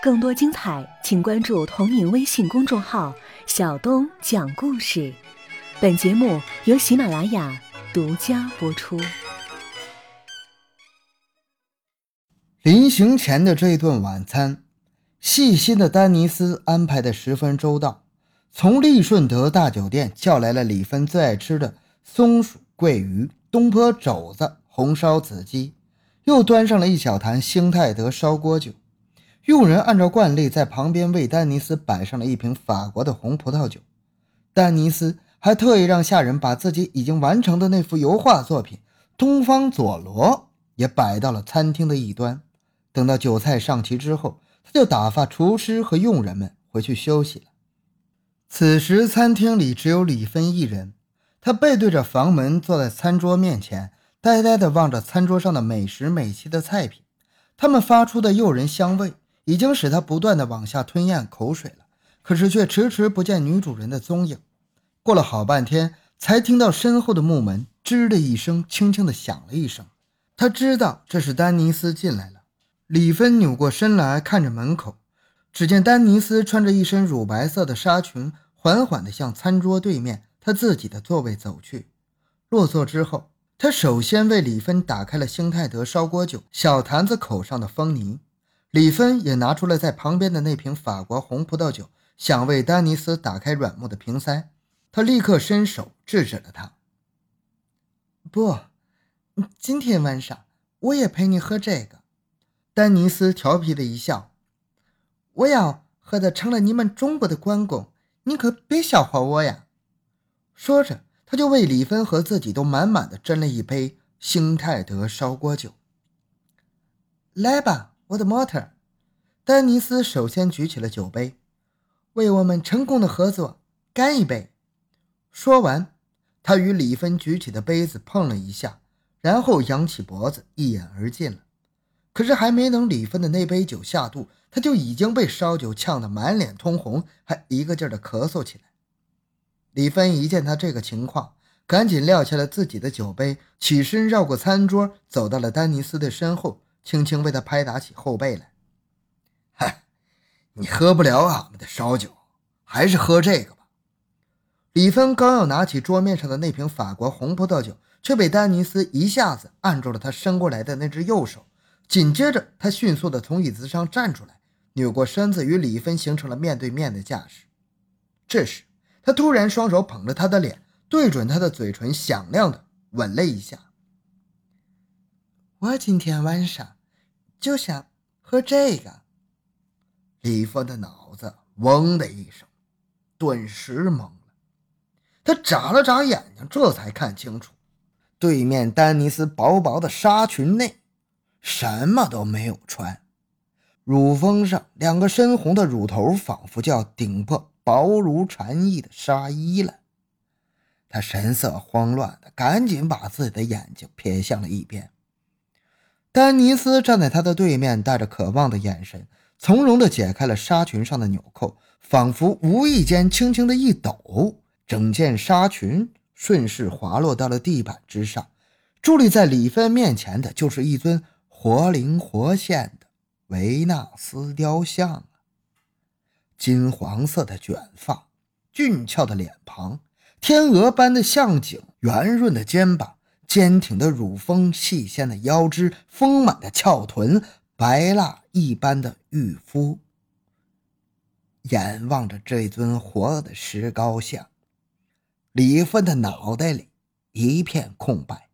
更多精彩，请关注同名微信公众号“小东讲故事”。本节目由喜马拉雅独家播出。临行前的这顿晚餐，细心的丹尼斯安排的十分周到。从利顺德大酒店叫来了李芬最爱吃的松鼠桂鱼、东坡肘子、红烧子鸡，又端上了一小坛兴泰德烧锅酒。佣人按照惯例在旁边为丹尼斯摆上了一瓶法国的红葡萄酒。丹尼斯还特意让下人把自己已经完成的那幅油画作品《东方佐罗》也摆到了餐厅的一端。等到酒菜上齐之后，他就打发厨师和佣人们回去休息了。此时，餐厅里只有李芬一人。他背对着房门，坐在餐桌面前，呆呆地望着餐桌上的美食美器的菜品。它们发出的诱人香味，已经使他不断地往下吞咽口水了。可是，却迟迟不见女主人的踪影。过了好半天，才听到身后的木门“吱”的一声，轻轻地响了一声。他知道这是丹尼斯进来了。李芬扭过身来看着门口。只见丹尼斯穿着一身乳白色的纱裙，缓缓地向餐桌对面他自己的座位走去。落座之后，他首先为李芬打开了兴泰德烧锅酒小坛子口上的封泥。李芬也拿出了在旁边的那瓶法国红葡萄酒，想为丹尼斯打开软木的瓶塞。他立刻伸手制止了他：“不，今天晚上我也陪你喝这个。”丹尼斯调皮的一笑。我要喝的成了你们中国的关公，你可别笑话我呀！说着，他就为李芬和自己都满满的斟了一杯兴泰德烧锅酒。来吧，我的模特！丹尼斯首先举起了酒杯，为我们成功的合作干一杯。说完，他与李芬举起的杯子碰了一下，然后扬起脖子一饮而尽了。可是还没等李芬的那杯酒下肚，他就已经被烧酒呛得满脸通红，还一个劲儿的咳嗽起来。李芬一见他这个情况，赶紧撂下了自己的酒杯，起身绕过餐桌，走到了丹尼斯的身后，轻轻为他拍打起后背来。“嗨，你喝不了俺们的烧酒，还是喝这个吧。”李芬刚要拿起桌面上的那瓶法国红葡萄酒，却被丹尼斯一下子按住了他伸过来的那只右手。紧接着，他迅速地从椅子上站出来，扭过身子，与李芬形成了面对面的架势。这时，他突然双手捧着她的脸，对准她的嘴唇，响亮地吻了一下。我今天晚上就想喝这个。李峰的脑子嗡的一声，顿时懵了。他眨了眨眼睛，这才看清楚，对面丹尼斯薄薄的纱裙内。什么都没有穿，乳峰上两个深红的乳头仿佛就要顶破薄如蝉翼的纱衣了。他神色慌乱的赶紧把自己的眼睛瞥向了一边。丹尼斯站在他的对面，带着渴望的眼神，从容的解开了纱裙上的纽扣，仿佛无意间轻轻的一抖，整件纱裙顺势滑落到了地板之上。伫立在李芬面前的就是一尊。活灵活现的维纳斯雕像！金黄色的卷发，俊俏的脸庞，天鹅般的向颈，圆润的肩膀，坚挺的乳峰，细纤的腰肢，丰满的翘臀，白蜡一般的玉肤。眼望着这尊活的石膏像，李芬的脑袋里一片空白。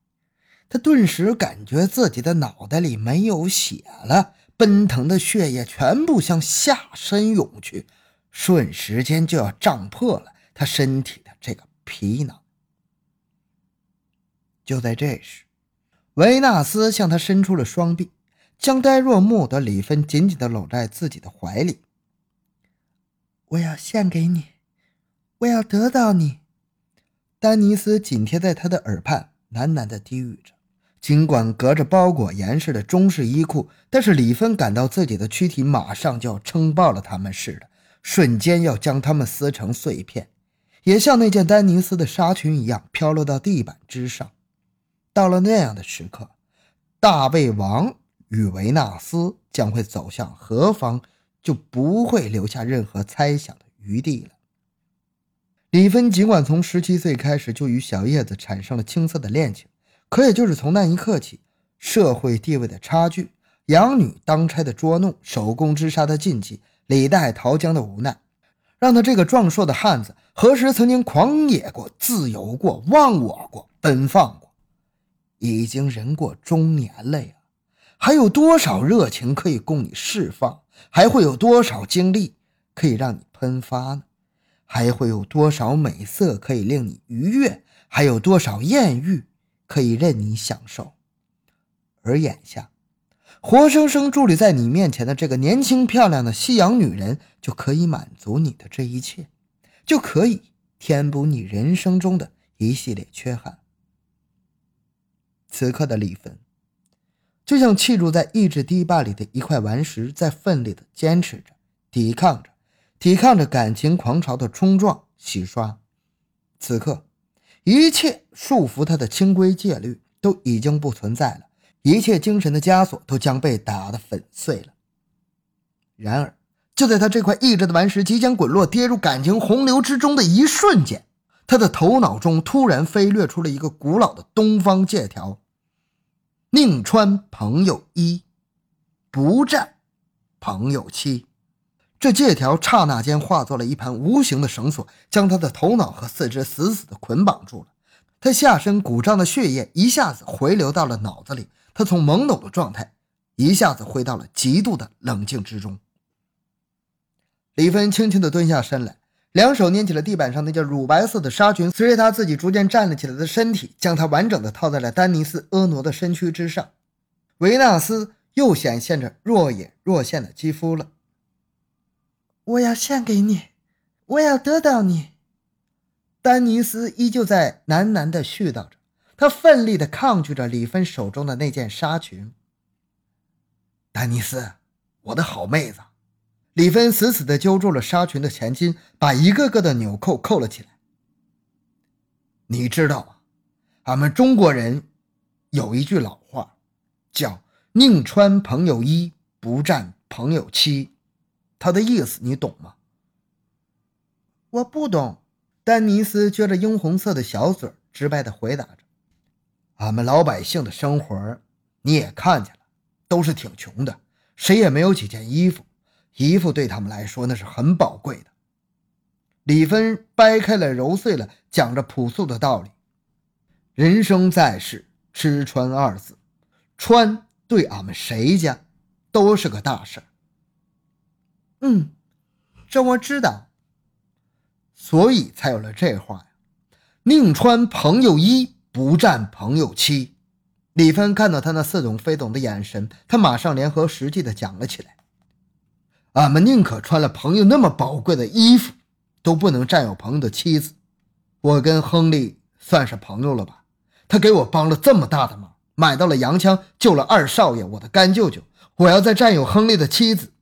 他顿时感觉自己的脑袋里没有血了，奔腾的血液全部向下身涌去，瞬时间就要胀破了他身体的这个皮囊。就在这时，维纳斯向他伸出了双臂，将呆若木的李芬紧紧地搂在自己的怀里。我要献给你，我要得到你。丹尼斯紧贴在他的耳畔，喃喃地低语着。尽管隔着包裹严实的中式衣裤，但是李芬感到自己的躯体马上就要撑爆了他们似的，瞬间要将他们撕成碎片，也像那件丹尼斯的纱裙一样飘落到地板之上。到了那样的时刻，大胃王与维纳斯将会走向何方，就不会留下任何猜想的余地了。李芬尽管从十七岁开始就与小叶子产生了青涩的恋情，可也就是从那一刻起，社会地位的差距、养女当差的捉弄、手工织纱的禁忌、李代桃僵的无奈，让他这个壮硕的汉子，何时曾经狂野过、自由过、忘我过、奔放过？已经人过中年了呀，还有多少热情可以供你释放？还会有多少精力可以让你喷发呢？还会有多少美色可以令你愉悦？还有多少艳遇可以任你享受？而眼下，活生生伫立在你面前的这个年轻漂亮的西洋女人，就可以满足你的这一切，就可以填补你人生中的一系列缺憾。此刻的李芬，就像砌筑在意志堤坝里的一块顽石，在奋力的坚持着，抵抗着。抵抗着感情狂潮的冲撞、洗刷，此刻，一切束缚他的清规戒律都已经不存在了，一切精神的枷锁都将被打得粉碎了。然而，就在他这块意志的顽石即将滚落、跌入感情洪流之中的一瞬间，他的头脑中突然飞掠出了一个古老的东方借条：“宁穿朋友衣，不占朋友妻。”这借条刹那间化作了一盘无形的绳索，将他的头脑和四肢死死地捆绑住了。他下身鼓胀的血液一下子回流到了脑子里，他从懵懂的状态一下子回到了极度的冷静之中。李芬轻轻地蹲下身来，两手捏起了地板上那件乳白色的纱裙，随着他自己逐渐站了起来的身体，将它完整的套在了丹尼斯婀娜的身躯之上。维纳斯又显现着若隐若现的肌肤了。我要献给你，我要得到你。丹尼斯依旧在喃喃地絮叨着，他奋力地抗拒着李芬手中的那件纱裙。丹尼斯，我的好妹子，李芬死死地揪住了纱裙的前襟，把一个个的纽扣扣了起来。你知道吗？俺们中国人有一句老话，叫“宁穿朋友衣，不占朋友妻”。他的意思你懂吗？我不懂。丹尼斯撅着樱红色的小嘴，直白的回答着：“俺们老百姓的生活，你也看见了，都是挺穷的，谁也没有几件衣服。衣服对他们来说那是很宝贵的。”李芬掰开了揉碎了，讲着朴素的道理：“人生在世，吃穿二字，穿对俺们谁家都是个大事儿。”嗯，这我知道，所以才有了这话呀。宁穿朋友衣，不占朋友妻。李芬看到他那似懂非懂的眼神，他马上联合实际的讲了起来。俺们宁可穿了朋友那么宝贵的衣服，都不能占有朋友的妻子。我跟亨利算是朋友了吧？他给我帮了这么大的忙，买到了洋枪，救了二少爷，我的干舅舅。我要再占有亨利的妻子。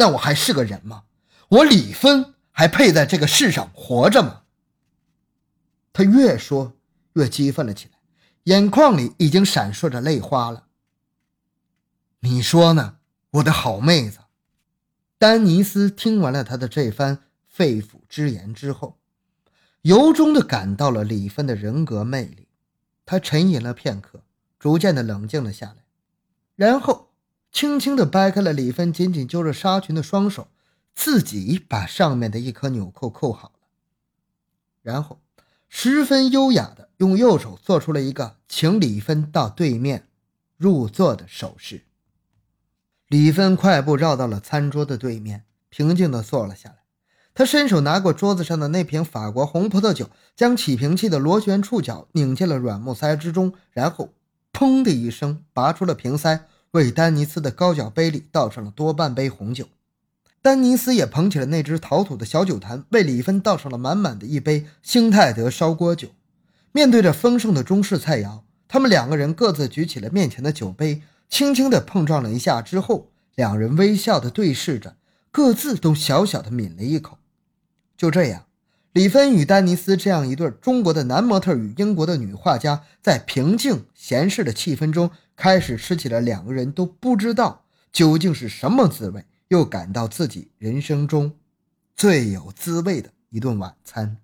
那我还是个人吗？我李芬还配在这个世上活着吗？他越说越激愤了起来，眼眶里已经闪烁着泪花了。你说呢，我的好妹子？丹尼斯听完了他的这番肺腑之言之后，由衷的感到了李芬的人格魅力。他沉吟了片刻，逐渐的冷静了下来，然后。轻轻地掰开了李芬紧紧揪着纱裙的双手，自己把上面的一颗纽扣扣好了，然后十分优雅地用右手做出了一个请李芬到对面入座的手势。李芬快步绕到了餐桌的对面，平静地坐了下来。他伸手拿过桌子上的那瓶法国红葡萄酒，将起瓶器的螺旋触角拧进了软木塞之中，然后砰的一声拔出了瓶塞。为丹尼斯的高脚杯里倒上了多半杯红酒，丹尼斯也捧起了那只陶土的小酒坛，为李芬倒上了满满的一杯兴泰德烧锅酒。面对着丰盛的中式菜肴，他们两个人各自举起了面前的酒杯，轻轻地碰撞了一下之后，两人微笑地对视着，各自都小小的抿了一口。就这样。李芬与丹尼斯这样一对中国的男模特与英国的女画家，在平静闲适的气氛中，开始吃起了两个人都不知道究竟是什么滋味，又感到自己人生中最有滋味的一顿晚餐。